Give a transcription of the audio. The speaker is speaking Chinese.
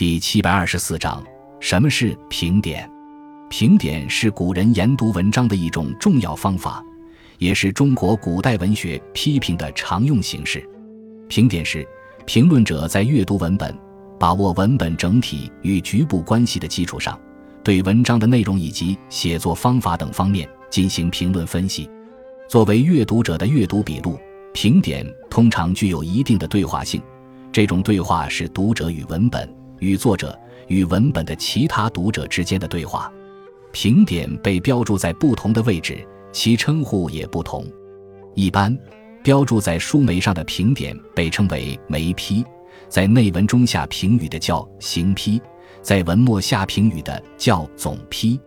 第七百二十四章：什么是评点？评点是古人研读文章的一种重要方法，也是中国古代文学批评的常用形式。评点是评论者在阅读文本、把握文本整体与局部关系的基础上，对文章的内容以及写作方法等方面进行评论分析。作为阅读者的阅读笔录，评点通常具有一定的对话性。这种对话是读者与文本、与作者、与文本的其他读者之间的对话。评点被标注在不同的位置，其称呼也不同。一般标注在书眉上的评点被称为眉批，在内文中下评语的叫行批，在文末下评语的叫总批。